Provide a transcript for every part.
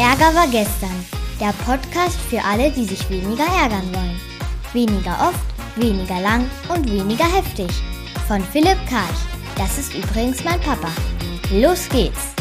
Ärger war gestern. Der Podcast für alle, die sich weniger ärgern wollen. Weniger oft, weniger lang und weniger heftig. Von Philipp Karch. Das ist übrigens mein Papa. Los geht's!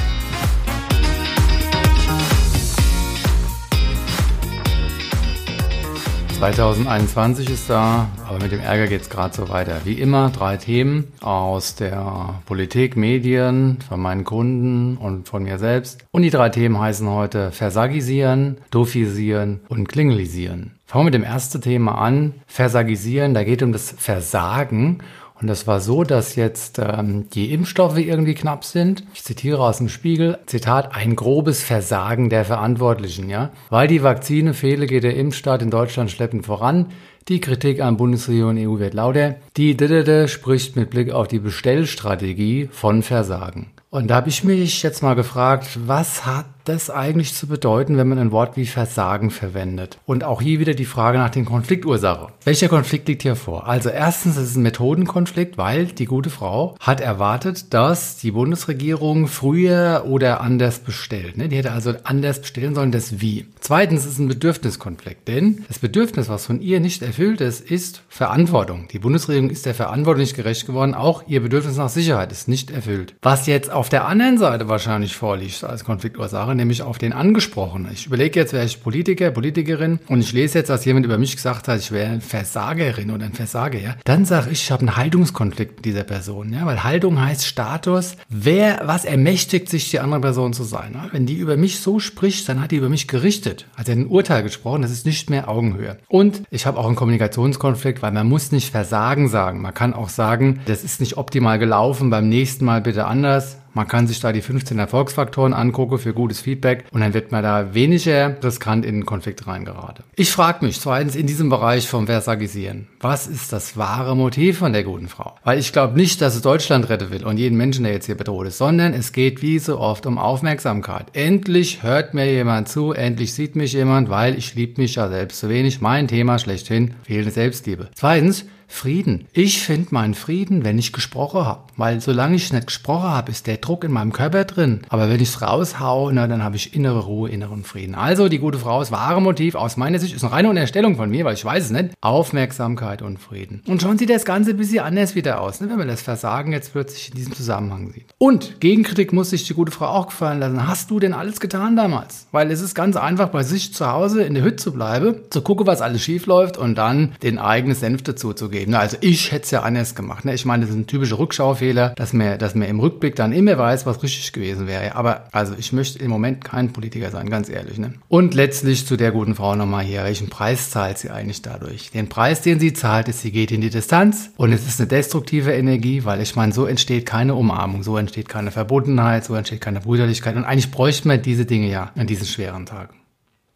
2021 ist da, aber mit dem Ärger geht es gerade so weiter. Wie immer drei Themen aus der Politik, Medien, von meinen Kunden und von mir selbst. Und die drei Themen heißen heute Versagisieren, Dophisieren und Klingelisieren. Fangen wir mit dem ersten Thema an. Versagisieren, da geht um das Versagen. Und das war so, dass jetzt ähm, die Impfstoffe irgendwie knapp sind. Ich zitiere aus dem Spiegel, Zitat, ein grobes Versagen der Verantwortlichen, ja. Weil die Vakzine fehle, geht der Impfstart in Deutschland schleppend voran. Die Kritik an Bundesregierung und EU wird lauter. Die DDD spricht mit Blick auf die Bestellstrategie von Versagen. Und da habe ich mich jetzt mal gefragt, was hat das eigentlich zu bedeuten, wenn man ein Wort wie Versagen verwendet? Und auch hier wieder die Frage nach den Konfliktursache. Welcher Konflikt liegt hier vor? Also erstens ist es ein Methodenkonflikt, weil die gute Frau hat erwartet, dass die Bundesregierung früher oder anders bestellt. Ne? Die hätte also anders bestellen sollen, das Wie. Zweitens ist es ein Bedürfniskonflikt, denn das Bedürfnis, was von ihr nicht erfüllt ist, ist Verantwortung. Die Bundesregierung ist der Verantwortung nicht gerecht geworden. Auch ihr Bedürfnis nach Sicherheit ist nicht erfüllt. Was jetzt auf der anderen Seite wahrscheinlich vorliegt als Konfliktursache, nämlich auf den Angesprochenen. Ich überlege jetzt, wäre ich Politiker, Politikerin und ich lese jetzt, dass jemand über mich gesagt hat, ich wäre eine Versagerin oder ein Versager, ja. Dann sage ich, ich habe einen Haltungskonflikt mit dieser Person, ja, weil Haltung heißt Status. Wer, was ermächtigt sich die andere Person zu sein? Ja? Wenn die über mich so spricht, dann hat die über mich gerichtet, also ein Urteil gesprochen, das ist nicht mehr Augenhöhe. Und ich habe auch einen Kommunikationskonflikt, weil man muss nicht Versagen sagen. Man kann auch sagen, das ist nicht optimal gelaufen, beim nächsten Mal bitte anders. Man kann sich da die 15 Erfolgsfaktoren angucken für gutes Feedback und dann wird man da weniger riskant in den Konflikt reingeraten. Ich frage mich zweitens in diesem Bereich vom Versagisieren, was ist das wahre Motiv von der guten Frau? Weil ich glaube nicht, dass sie Deutschland retten will und jeden Menschen, der jetzt hier bedroht ist, sondern es geht wie so oft um Aufmerksamkeit. Endlich hört mir jemand zu, endlich sieht mich jemand, weil ich liebe mich ja selbst so wenig. Mein Thema schlechthin, fehlende Selbstliebe. Zweitens, Frieden. Ich finde meinen Frieden, wenn ich gesprochen habe. Weil solange ich nicht gesprochen habe, ist der Druck in meinem Körper drin. Aber wenn ich es raushau, na, dann habe ich innere Ruhe, inneren Frieden. Also die gute Frau, das wahre Motiv aus meiner Sicht ist eine reine Unterstellung von mir, weil ich weiß es nicht. Aufmerksamkeit und Frieden. Und schon sieht das Ganze ein bisschen anders wieder aus, ne, wenn man das Versagen jetzt plötzlich in diesem Zusammenhang sieht. Und Gegenkritik muss sich die gute Frau auch gefallen lassen. Hast du denn alles getan damals? Weil es ist ganz einfach, bei sich zu Hause in der Hütte zu bleiben, zu gucken, was alles schief läuft und dann den eigenen Senf dazu zu geben. Also ich hätte es ja anders gemacht. Ne? Ich meine, das ist ein typischer Rückschaufehler, dass man, dass man im Rückblick dann immer weiß, was richtig gewesen wäre. Aber also ich möchte im Moment kein Politiker sein, ganz ehrlich. Ne? Und letztlich zu der guten Frau nochmal hier. Welchen Preis zahlt sie eigentlich dadurch? Den Preis, den sie zahlt, ist, sie geht in die Distanz und es ist eine destruktive Energie, weil ich meine, so entsteht keine Umarmung, so entsteht keine Verbundenheit, so entsteht keine Brüderlichkeit. Und eigentlich bräuchte man diese Dinge ja an diesen schweren Tagen.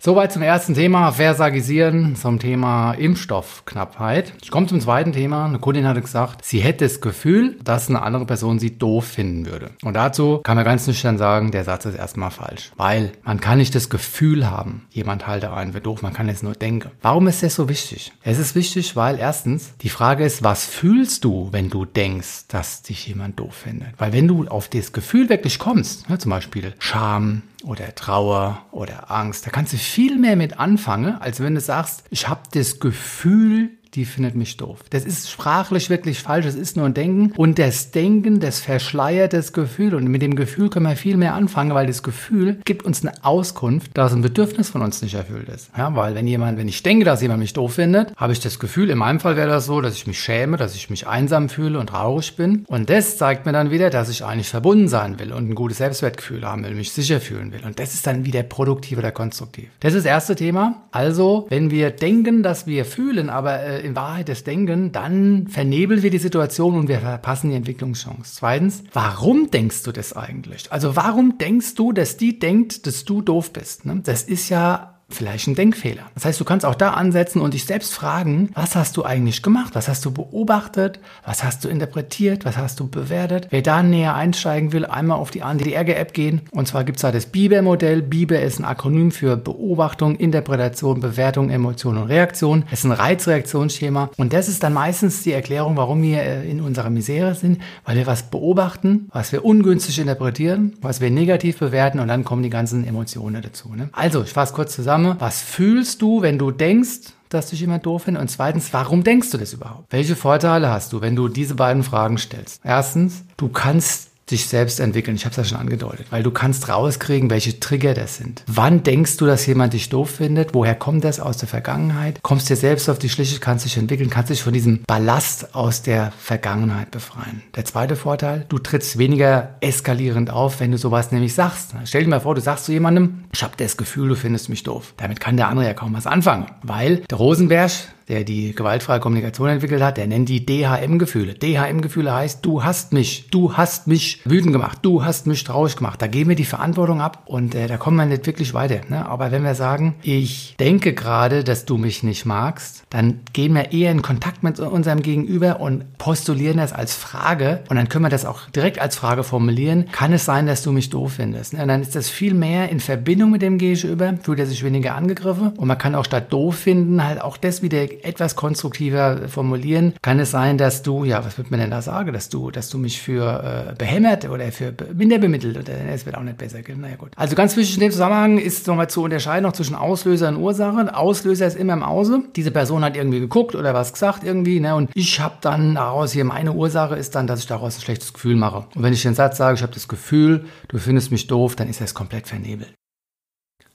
Soweit zum ersten Thema, Versagisieren, zum Thema Impfstoffknappheit. Ich komme zum zweiten Thema. Eine Kundin hatte gesagt, sie hätte das Gefühl, dass eine andere Person sie doof finden würde. Und dazu kann man ganz nüchtern sagen, der Satz ist erstmal falsch. Weil man kann nicht das Gefühl haben, jemand halte einen für doof, man kann es nur denken. Warum ist das so wichtig? Es ist wichtig, weil erstens die Frage ist, was fühlst du, wenn du denkst, dass dich jemand doof findet? Weil wenn du auf das Gefühl wirklich kommst, ja, zum Beispiel Scham, oder Trauer oder Angst. Da kannst du viel mehr mit anfangen, als wenn du sagst, ich habe das Gefühl, die findet mich doof. Das ist sprachlich wirklich falsch, das ist nur ein Denken. Und das Denken, das verschleiert das Gefühl. Und mit dem Gefühl können wir viel mehr anfangen, weil das Gefühl gibt uns eine Auskunft, dass ein Bedürfnis von uns nicht erfüllt ist. Ja, weil wenn jemand, wenn ich denke, dass jemand mich doof findet, habe ich das Gefühl, in meinem Fall wäre das so, dass ich mich schäme, dass ich mich einsam fühle und traurig bin. Und das zeigt mir dann wieder, dass ich eigentlich verbunden sein will und ein gutes Selbstwertgefühl haben will, mich sicher fühlen will. Und das ist dann wieder produktiv oder konstruktiv. Das ist das erste Thema. Also, wenn wir denken, dass wir fühlen, aber äh, in Wahrheit das Denken, dann vernebeln wir die Situation und wir verpassen die Entwicklungschance. Zweitens, warum denkst du das eigentlich? Also warum denkst du, dass die denkt, dass du doof bist? Ne? Das ist ja vielleicht ein Denkfehler. Das heißt, du kannst auch da ansetzen und dich selbst fragen, was hast du eigentlich gemacht? Was hast du beobachtet? Was hast du interpretiert? Was hast du bewertet? Wer da näher einsteigen will, einmal auf die ANDRG-App gehen. Und zwar gibt es da das BIBER-Modell. BIBER ist ein Akronym für Beobachtung, Interpretation, Bewertung, Emotion und Reaktion. Es ist ein Reizreaktionsschema. Und das ist dann meistens die Erklärung, warum wir äh, in unserer Misere sind, weil wir was beobachten, was wir ungünstig interpretieren, was wir negativ bewerten und dann kommen die ganzen Emotionen dazu. Ne? Also, ich fasse kurz zusammen zusammen. Was fühlst du, wenn du denkst, dass dich jemand doof findet? Und zweitens, warum denkst du das überhaupt? Welche Vorteile hast du, wenn du diese beiden Fragen stellst? Erstens, du kannst dich selbst entwickeln. Ich habe es ja schon angedeutet, weil du kannst rauskriegen, welche Trigger das sind. Wann denkst du, dass jemand dich doof findet? Woher kommt das aus der Vergangenheit? Kommst dir selbst auf die Schliche, kannst dich entwickeln, kannst dich von diesem Ballast aus der Vergangenheit befreien. Der zweite Vorteil, du trittst weniger eskalierend auf, wenn du sowas nämlich sagst. Stell dir mal vor, du sagst zu jemandem, ich habe das Gefühl, du findest mich doof. Damit kann der andere ja kaum was anfangen, weil der Rosenberg der die gewaltfreie Kommunikation entwickelt hat, der nennt die DHM-Gefühle. DHM-Gefühle heißt, du hast mich, du hast mich wütend gemacht, du hast mich traurig gemacht. Da geben wir die Verantwortung ab und äh, da kommen wir nicht wirklich weiter. Ne? Aber wenn wir sagen, ich denke gerade, dass du mich nicht magst, dann gehen wir eher in Kontakt mit unserem Gegenüber und postulieren das als Frage und dann können wir das auch direkt als Frage formulieren. Kann es sein, dass du mich doof findest? Ne? Und dann ist das viel mehr in Verbindung mit dem Gegenüber, fühlt er sich weniger angegriffen und man kann auch statt doof finden halt auch das wieder etwas konstruktiver formulieren, kann es sein, dass du, ja, was wird man denn da sagen, dass du, dass du mich für äh, behämmert oder für minder bemittelt oder es wird auch nicht besser gehen. Naja gut. Also ganz wichtig in dem Zusammenhang ist nochmal zu unterscheiden noch zwischen Auslöser und Ursache. Auslöser ist immer im Hause. Diese Person hat irgendwie geguckt oder was gesagt irgendwie, ne? Und ich habe dann daraus hier meine Ursache ist dann, dass ich daraus ein schlechtes Gefühl mache. Und wenn ich den Satz sage, ich habe das Gefühl, du findest mich doof, dann ist das komplett vernebelt.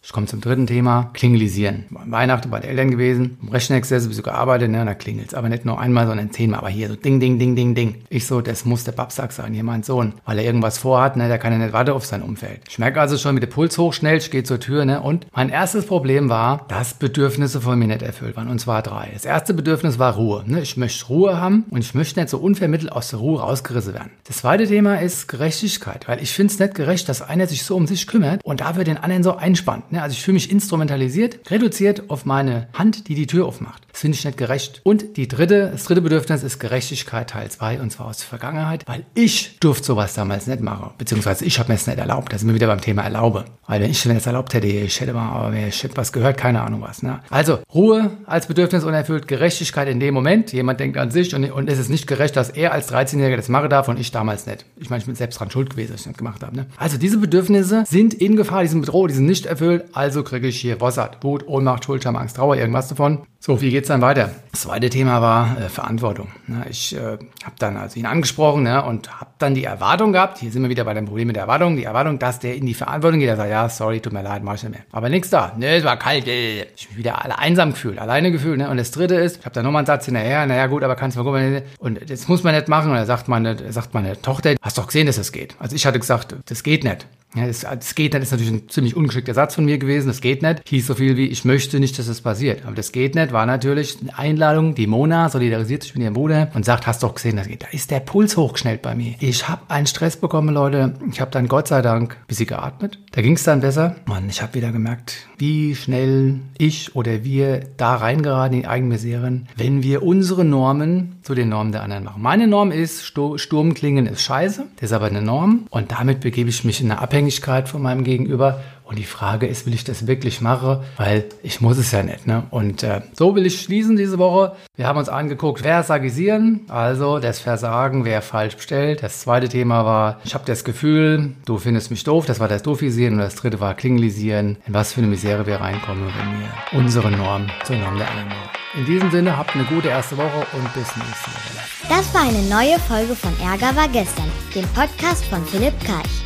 Ich komme zum dritten Thema, Klingelisieren. Weihnachten bei den Eltern gewesen, im Rechenexzess bisschen gearbeitet, ne, da klingelt es. Aber nicht nur einmal, sondern zehnmal. Aber hier so ding, ding, ding, ding, ding. Ich so, das muss der Babsack sein, hier mein Sohn. Weil er irgendwas vorhat, ne, der kann ja nicht warten auf sein Umfeld. Ich merke also schon, wie der Puls hochschnell, ich gehe zur Tür, ne, und mein erstes Problem war, dass Bedürfnisse von mir nicht erfüllt waren. Und zwar drei. Das erste Bedürfnis war Ruhe. Ne. Ich möchte Ruhe haben und ich möchte nicht so unvermittelt aus der Ruhe rausgerissen werden. Das zweite Thema ist Gerechtigkeit, weil ich finde es nicht gerecht, dass einer sich so um sich kümmert und dafür den anderen so einspannt. Ne. Also ich fühle mich instrumentalisiert, reduziert auf meine Hand, die die Tür aufmacht. Das finde ich nicht gerecht. Und die dritte, das dritte Bedürfnis ist Gerechtigkeit Teil 2 und zwar aus der Vergangenheit, weil ich durfte sowas damals nicht machen. Beziehungsweise ich habe mir es nicht erlaubt. Da sind wir wieder beim Thema Erlaube. Weil wenn ich das erlaubt hätte, ich hätte mal, aber ich hätte was gehört, keine Ahnung was. Ne? Also Ruhe als Bedürfnis unerfüllt, Gerechtigkeit in dem Moment. Jemand denkt an sich und, und es ist nicht gerecht, dass er als 13-Jähriger das machen darf und ich damals nicht. Ich meine, ich bin selbst dran schuld gewesen, dass ich das nicht gemacht habe. Ne? Also diese Bedürfnisse sind in Gefahr, die sind bedroht, die sind nicht erfüllt. Also kriege ich hier Bossart, Wut, Ohnmacht, Schuld, Scham, Angst, Trauer, irgendwas davon. So, wie geht's dann weiter? Das zweite Thema war äh, Verantwortung. Ne? Ich äh, habe dann also ihn angesprochen ne? und habe dann die Erwartung gehabt, hier sind wir wieder bei dem Problem mit der Erwartung, die Erwartung, dass der in die Verantwortung geht. Er sagt, ja, sorry, tut mir leid, mach ich nicht mehr. Aber nichts da. Ne, es war kalt. Äh. Ich mich wieder alle einsam gefühlt, alleine gefühlt. Ne? Und das dritte ist, ich habe da nochmal einen Satz hinterher, naja gut, aber kannst du mal gucken. Und das muss man nicht machen. Und er sagt meine, sagt meine Tochter, hast doch gesehen, dass das geht. Also ich hatte gesagt, das geht nicht. Ja, das, das geht nicht, ist natürlich ein ziemlich ungeschickter Satz von mir gewesen. Das geht nicht. Hieß so viel wie, ich möchte nicht, dass das passiert. Aber das geht nicht, war natürlich eine Einladung. Die Mona solidarisiert sich mit ihrem Bruder und sagt, hast doch gesehen, das geht. Da ist der Puls hochgeschnellt bei mir. Ich habe einen Stress bekommen, Leute. Ich habe dann Gott sei Dank ein bisschen geatmet. Da ging es dann besser. Mann, ich habe wieder gemerkt, wie schnell ich oder wir da reingeraten in die eigenen Miseren, wenn wir unsere Normen zu den Normen der anderen machen. Meine Norm ist, Sturmklingen ist scheiße. Das ist aber eine Norm. Und damit begebe ich mich in eine Abhängigkeit von meinem Gegenüber. Und die Frage ist, will ich das wirklich machen? Weil ich muss es ja nicht. Ne? Und äh, so will ich schließen diese Woche. Wir haben uns angeguckt, Versagisieren, also das Versagen, wer falsch bestellt. Das zweite Thema war, ich habe das Gefühl, du findest mich doof. Das war das Doofisieren. Und das dritte war Klingelisieren. In was für eine Misere wir reinkommen, wenn wir unsere Norm zur Norm der anderen machen. In diesem Sinne, habt eine gute erste Woche und bis nächste Woche. Das war eine neue Folge von Ärger war gestern, dem Podcast von Philipp Karch.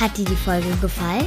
Hat dir die Folge gefallen?